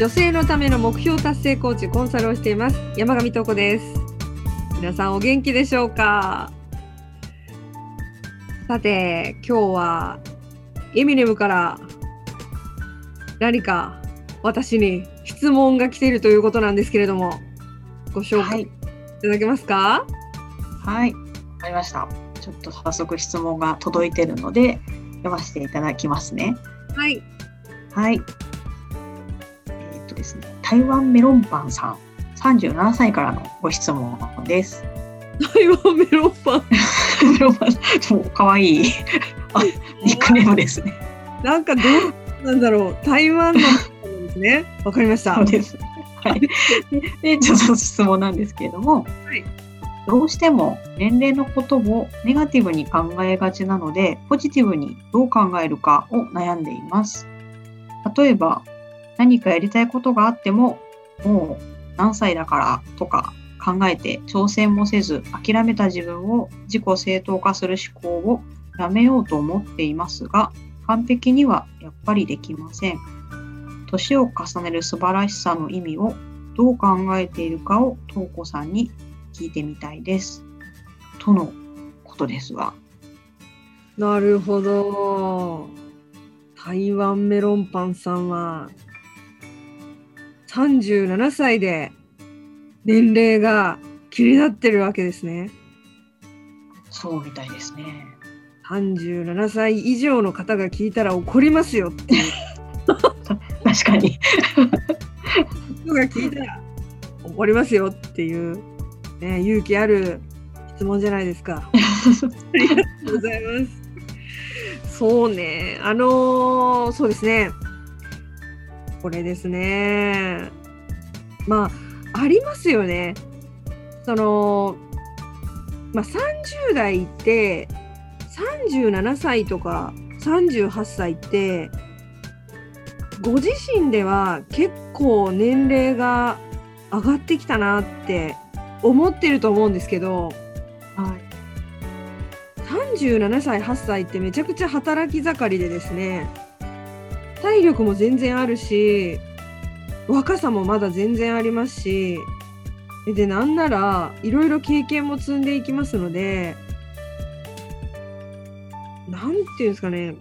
女性のための目標達成コーチコンサルをしています。山上東子です。皆さんお元気でしょうか？さて今日はエミネムから何か私に質問が来ているということなんですけれどもご紹介いただけますか？はい、わ、かりました。ちょっと早速質問が届いているので読ませていただきますね。はい。はい。とですね、台湾メロンパンさん、37歳からのご質問です。台湾メロンパンメロンパン、そう、かわいい。あ、ニックネームですね。なんかどうなんだろう台湾のですねわかりましたそうです。はい。で、でちょっと質問なんですけれども、はいどうしても年齢のことをネガティブに考えがちなので、ポジティブにどう考えるかを悩んでいます。例えば、何かやりたいことがあっても、もう何歳だからとか考えて挑戦もせず諦めた自分を自己正当化する思考をやめようと思っていますが、完璧にはやっぱりできません。年を重ねる素晴らしさの意味をどう考えているかを東子さんに聞いてみたいです。とのことですが。なるほど。台湾メロンパンさんは37歳で年齢が気になってるわけですね。そうみたいですね。37歳以上の方が聞いたら怒りますよって 確かに。人が聞いたら怒りますよっていう、ね、勇気ある質問じゃないですか。ありがとうございます。そうね、あのーそうですね。これですね。まあ、ありますよね。その、まあ、30代って、37歳とか38歳って、ご自身では結構年齢が上がってきたなって思ってると思うんですけど、はい。37歳8歳ってめちゃくちゃ働き盛りでですね体力も全然あるし若さもまだ全然ありますしでなんならいろいろ経験も積んでいきますのでなんていうんですかね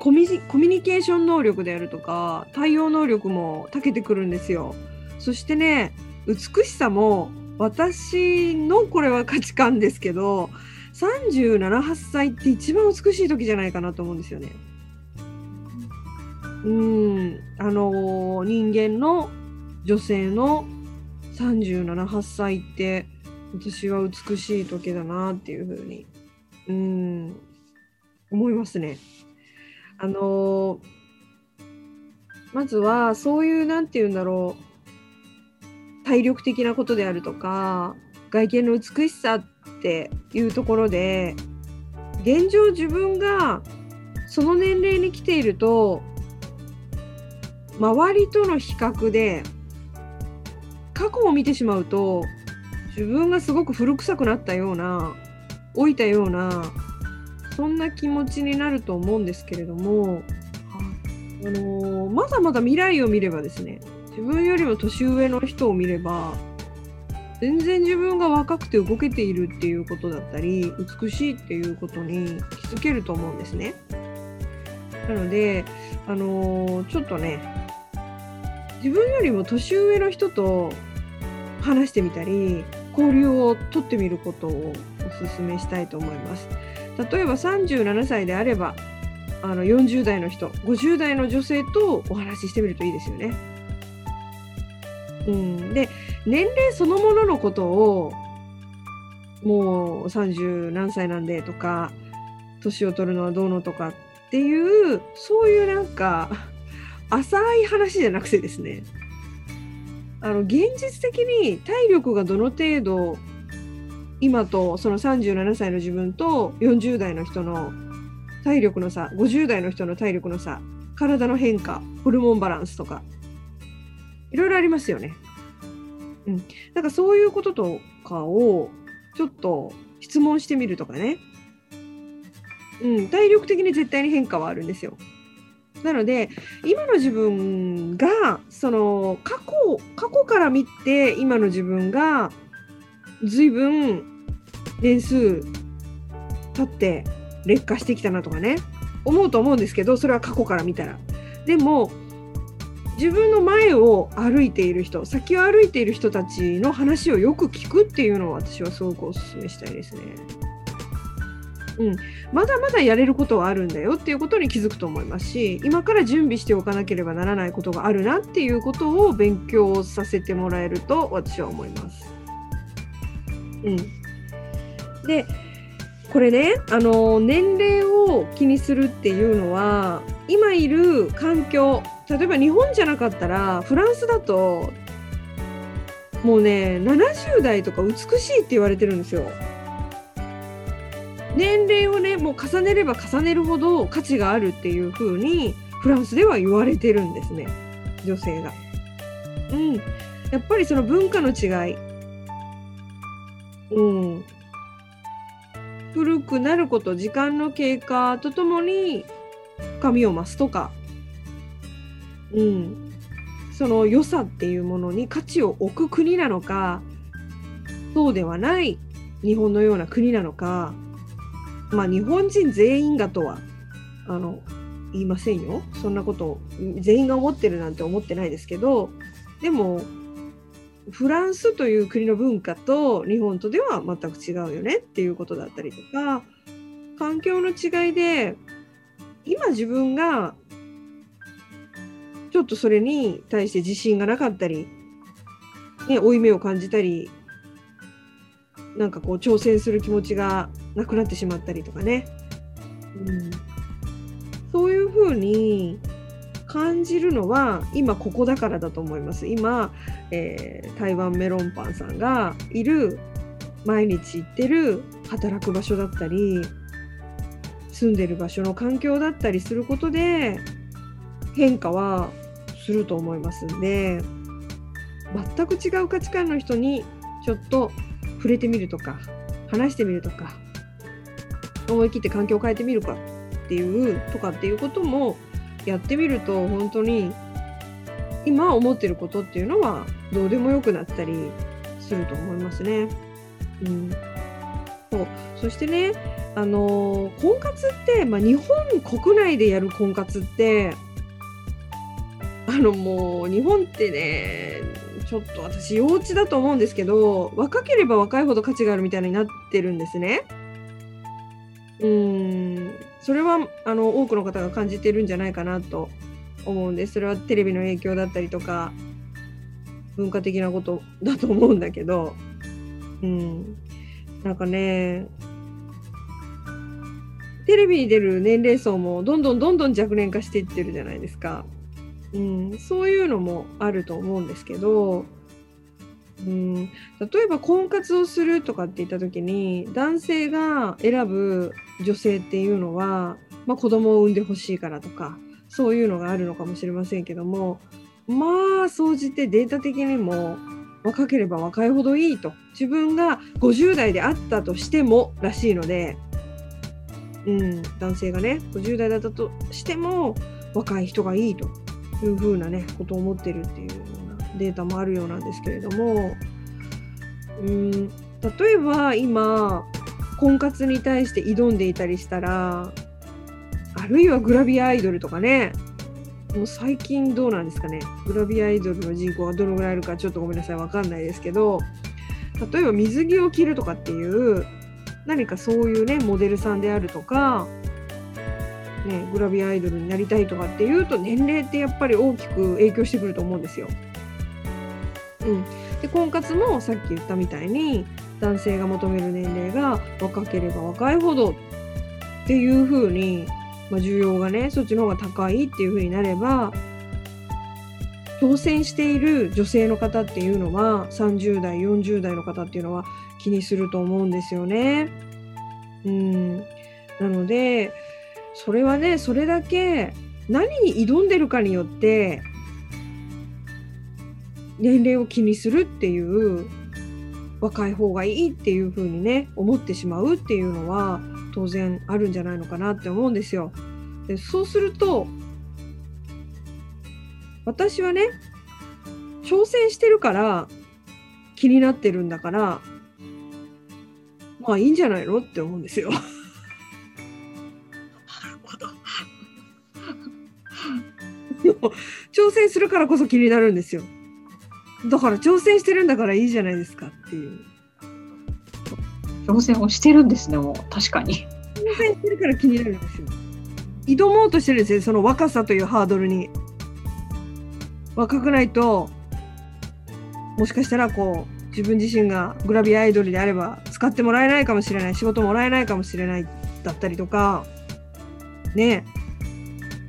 コミュニコミュニケーション能力であるとか対応能力も長けてくるんですよ。そしてね美しさも私のこれは価値観ですけど378歳って一番美しい時じゃないかなと思うんですよね。うんあの人間の女性の378歳って私は美しい時だなっていうふうにうん思いますね。あのまずはそういうなんて言うんだろう体力的なことであるとか外見の美しさっていうところで現状自分がその年齢に来ていると周りとの比較で過去を見てしまうと自分がすごく古臭くなったような老いたようなそんな気持ちになると思うんですけれども、あのーまだまだ未来を見ればですね自分よりも年上の人を見れば全然自分が若くて動けているっていうことだったり美しいっていうことに気づけると思うんですね。なので、あのーちょっとね自分よりも年上の人と話してみたり交流を取ってみることをお勧めしたいと思います。例えば37歳であればあの40代の人50代の女性とお話ししてみるといいですよね。うん、で年齢そのもののことをもう30何歳なんでとか年を取るのはどうのとかっていうそういうなんか浅い話じゃなくてですねあの現実的に体力がどの程度今とその37歳の自分と40代の人の体力の差50代の人の体力の差体の変化ホルモンバランスとかいろいろありますよね。うん、なんかそういうこととかをちょっと質問してみるとかね。うん、体力的に絶対に変化はあるんですよ。なので今の自分がその過去過去から見て今の自分が随分年数経って劣化してきたなとかね思うと思うんですけどそれは過去から見たら。でも自分の前を歩いている人先を歩いている人たちの話をよく聞くっていうのを私はすごくお勧めしたいですね。うん、まだまだやれることはあるんだよっていうことに気づくと思いますし今から準備しておかなければならないことがあるなっていうことを勉強させてもらえると私は思います。うん、でこれねあの年齢を気にするっていうのは今いる環境例えば日本じゃなかったらフランスだともうね70代とか美しいって言われてるんですよ。年齢をねもう重ねれば重ねるほど価値があるっていう風にフランスでは言われてるんですね。女性が。うん、やっぱりその文化の違い、うん、古くなること時間の経過とともに深みを増すとか、うん、その良さっていうものに価値を置く国なのかそうではない日本のような国なのか。まあ日本人全員がとはあの言いませんよ。そんなこと全員が思ってるなんて思ってないですけどでもフランスという国の文化と日本とでは全く違うよねっていうことだったりとか環境の違いで今自分がちょっとそれに対して自信がなかったり、ね、負い目を感じたりなんかこう挑戦する気持ちがなくなってしまったりとかね、うん、そういうふうに感じるのは今ここだからだと思います。今、えー、台湾メロンパンさんがいる毎日行ってる働く場所だったり住んでる場所の環境だったりすることで変化はすると思いますんで全く違う価値観の人にちょっと触れてみるとか話してみるとか思い切って環境を変えてみるかっていうとかっていうこともやってみると本当に今思ってることっていうのはどうでもよくなったりすると思いますね。うん、そうそしてね、あのー、婚活って、まあ、日本国内でやる婚活ってあのもう日本ってねちょっと私幼稚だと思うんですけど若ければ若いほど価値があるみたいになってるんですね。うん。それはあの多くの方が感じてるんじゃないかなと思うんですそれはテレビの影響だったりとか文化的なことだと思うんだけどうん。なんかねテレビに出る年齢層もどんどんどんどん若年化していってるじゃないですか。うん、そういうのもあると思うんですけど、うん、例えば婚活をするとかって言った時に男性が選ぶ女性っていうのは、まあ、子供を産んでほしいからとかそういうのがあるのかもしれませんけどもまあ総じてデータ的にも若ければ若いほどいいと。自分が50代であったとしてもらしいので、うん、男性がね50代だったとしても若い人がいいというふうなねことを思ってるっていうデータもあるようなんですけれどもうん例えば今婚活に対して挑んでいたりしたらあるいはグラビアアイドルとかねもう最近どうなんですかねグラビアアイドルの人口がどのぐらいいるかちょっとごめんなさい分かんないですけど例えば水着を着るとかっていう何かそういうねモデルさんであるとかね、グラビアアイドルになりたいとかっていうと年齢ってやっぱり大きく影響してくると思うんですよ。うん、で婚活もさっき言ったみたいに男性が求める年齢が若ければ若いほどっていう風に、まあ、需要がねそっちの方が高いっていう風になれば挑戦している女性の方っていうのは30代40代の方っていうのは気にすると思うんですよね。うんなのでそれはねそれだけ何に挑んでるかによって年齢を気にするっていう若い方がいいっていう風にね思ってしまうっていうのは当然あるんじゃないのかなって思うんですよ。でそうすると私はね挑戦してるから気になってるんだからまあいいんじゃないのって思うんですよ。挑戦するからこそ気になるんですよ。だから挑戦してるんだからいいじゃないですかっていう。挑戦をしてるんですね、もう確かに。挑戦してるから気になるんですよ。挑もうとしてるんですよ、その若さというハードルに。若くないと、もしかしたらこう、自分自身がグラビアアイドルであれば使ってもらえないかもしれない、仕事もらえないかもしれないだったりとか、ね、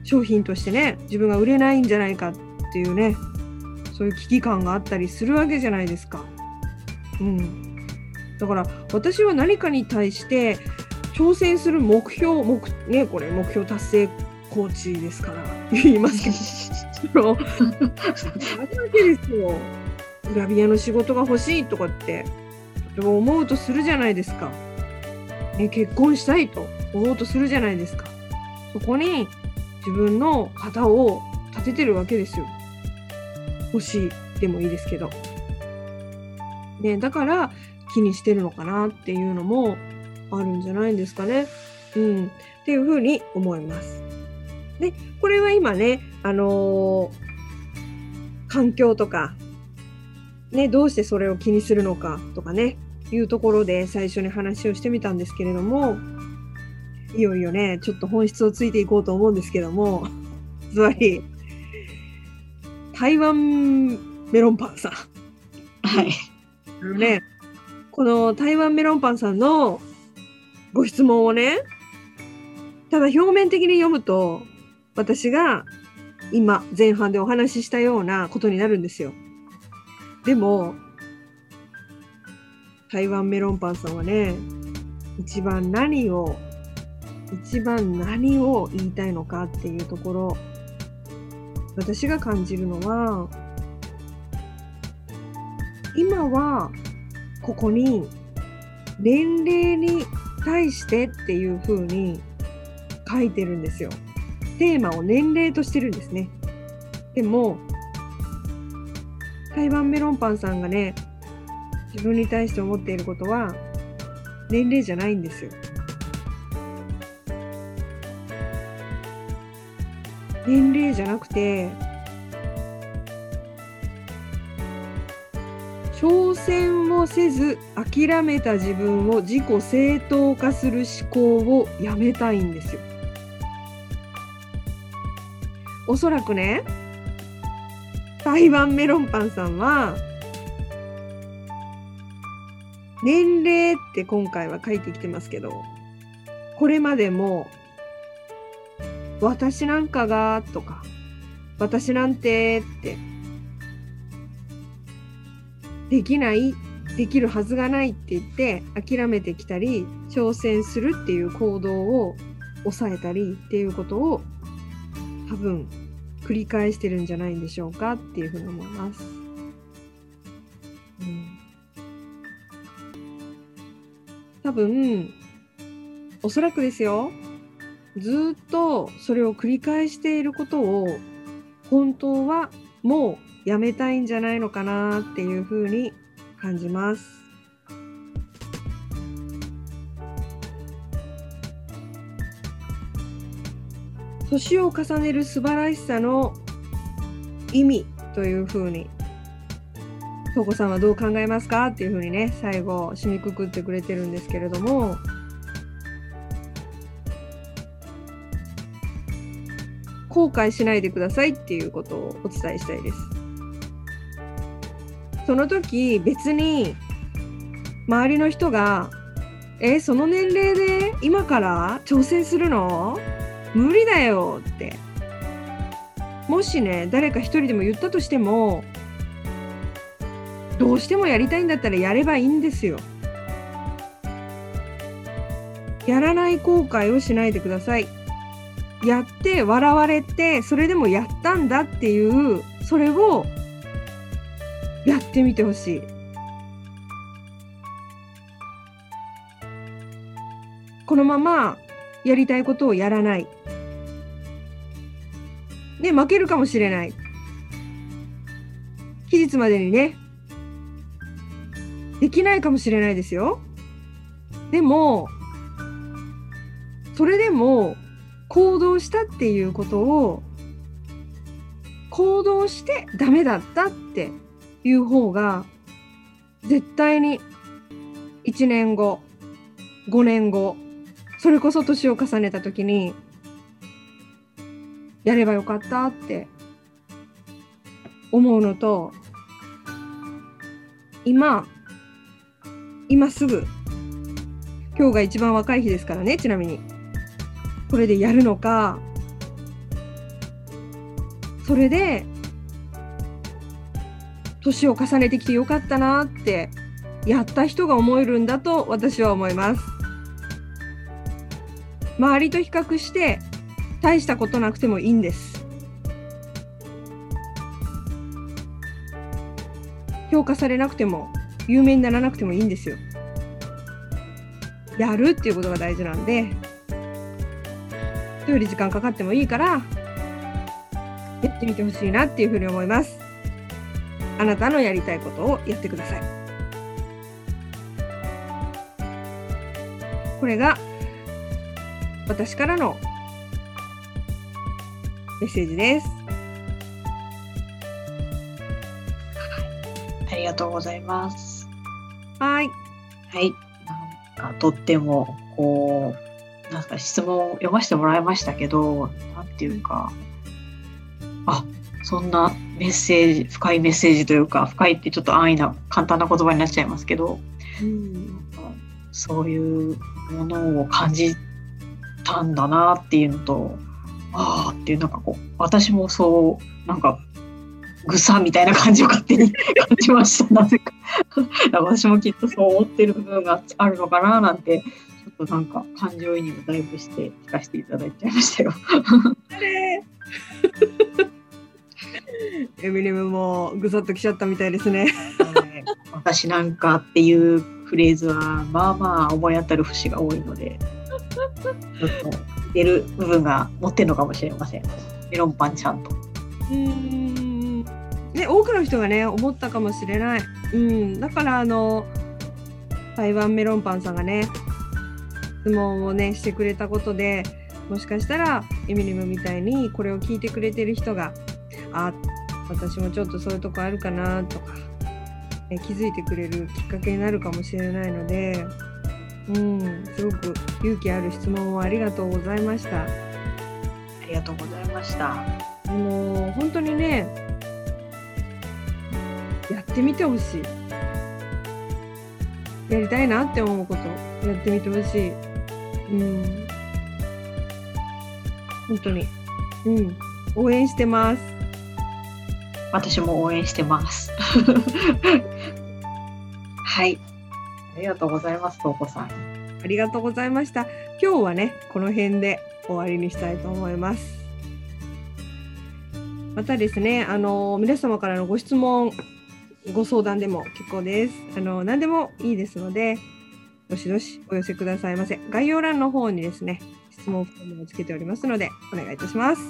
商品としてね、自分が売れないんじゃないかっていうね、そういう危機感があったりするわけじゃないですか。うん。だから私は何かに対して挑戦する目標、目ね、これ目標達成コーチですから言いますけど、あるわけですよ。グラビアの仕事が欲しいとかって思うとするじゃないですか。ね、結婚したいと思うとするじゃないですか。そこに自分の旗を立ててるわけですよ。欲しいでもいいですけど。ね、だから気にしてるのかなっていうのもあるんじゃないんですかね。うん。っていうふうに思います。で、これは今ね、あのー環境とか、ね、どうしてそれを気にするのかとかね、いうところで最初に話をしてみたんですけれども、いよいよね、ちょっと本質をついていこうと思うんですけども、つまり、台湾メロンパンさん。はい。あのね、この台湾メロンパンさんのご質問をね、ただ表面的に読むと、私が今前半でお話ししたようなことになるんですよ。でも、台湾メロンパンさんはね、一番何を、一番何を言いたいのかっていうところ、私が感じるのは、今はここに年齢に対してっていう風に書いてるんですよ。テーマを年齢としてるんですね。でも、台湾メロンパンさんがね、自分に対して思っていることは年齢じゃないんですよ。年齢じゃなくて、挑戦をせず諦めた自分を自己正当化する思考をやめたいんですよ。おそらくね、台湾メロンパンさんは、年齢って今回は書いてきてますけど、これまでも、私なんかがとか、私なんてって、できない、できるはずがないって言って諦めてきたり、挑戦するっていう行動を抑えたりっていうことを多分繰り返してるんじゃないんでしょうかっていうふうに思います。うん、多分、おそらくですよ。ずっとそれを繰り返していることを本当はもうやめたいんじゃないのかなっていうふうに感じます。年を重ねる素晴らしさの意味というふうに、東子さんはどう考えますかっていうふうにね、最後締めくくってくれてるんですけれども、後悔しないでくださいっていうことをお伝えしたいです。その時別に周りの人が「えその年齢で今から挑戦するの？無理だよ」ってもしね誰か一人でも言ったとしてもどうしてもやりたいんだったらやればいいんですよ。やらない後悔をしないでください。やって笑われてそれでもやったんだっていうそれをやってみてほしい。このままやりたいことをやらない。で、負けるかもしれない。期日までにね、できないかもしれないですよ。でも、それでも行動したっていうことを行動してダメだったっていう方が絶対に1年後5年後それこそ年を重ねた時にやればよかったって思うのと今今すぐ今日が一番若い日ですからねちなみに。これでやるのか。それで年を重ねてきてよかったなってやった人が思えるんだと私は思います。周りと比較して大したことなくてもいいんです。評価されなくても有名にならなくてもいいんですよ。やるっていうことが大事なんで。人より時間かかってもいいからやってみてほしいなっていうふうに思います。あなたのやりたいことをやってください。これが私からのメッセージです。ありがとうございます。はい。はい。なんかとっても、こう、なんか質問を読ませてもらいましたけど、なんていうか、あ、そんなメッセージ、深いメッセージというか、深いってちょっと安易な、簡単な言葉になっちゃいますけど、うんそういうものを感じたんだなっていうのと、ああっていうなんかこう、私もそう、なんか、ぐさみたいな感じを勝手に 感じました、なぜか。私もきっとそう思ってる部分があるのかななんて、ちょっとなんか感情移入をだいぶして聞かせていただいちゃいましたよ。エミネムもぐさっときちゃったみたいですね。はい私なんかっていうフレーズはまあまあ思い当たる節が多いので、ちょっと似てる部分が持ってるのかもしれません。メロンパンちゃんと。うんね、多くの人がね思ったかもしれない。うん、だからあの台湾メロンパンさんがね質問をねしてくれたことでもしかしたらエミネムみたいにこれを聞いてくれてる人があ私もちょっとそういうとこあるかなとか、え気づいてくれるきっかけになるかもしれないので、うん、すごく勇気ある質問をありがとうございました。ありがとうございました。もう本当にねやってみてほしいやりたいなって思うことやってみてほしいうん。本当に。うん。応援してます。私も応援してます。はい。ありがとうございます、とうこさん。ありがとうございました。今日はねこの辺で終わりにしたいと思います。またですねあの皆様からのご質問ご相談でも結構です。あの何でもいいですのでどしどしお寄せくださいませ概要欄の方にですね質問フォームをつけておりますのでお願いいたします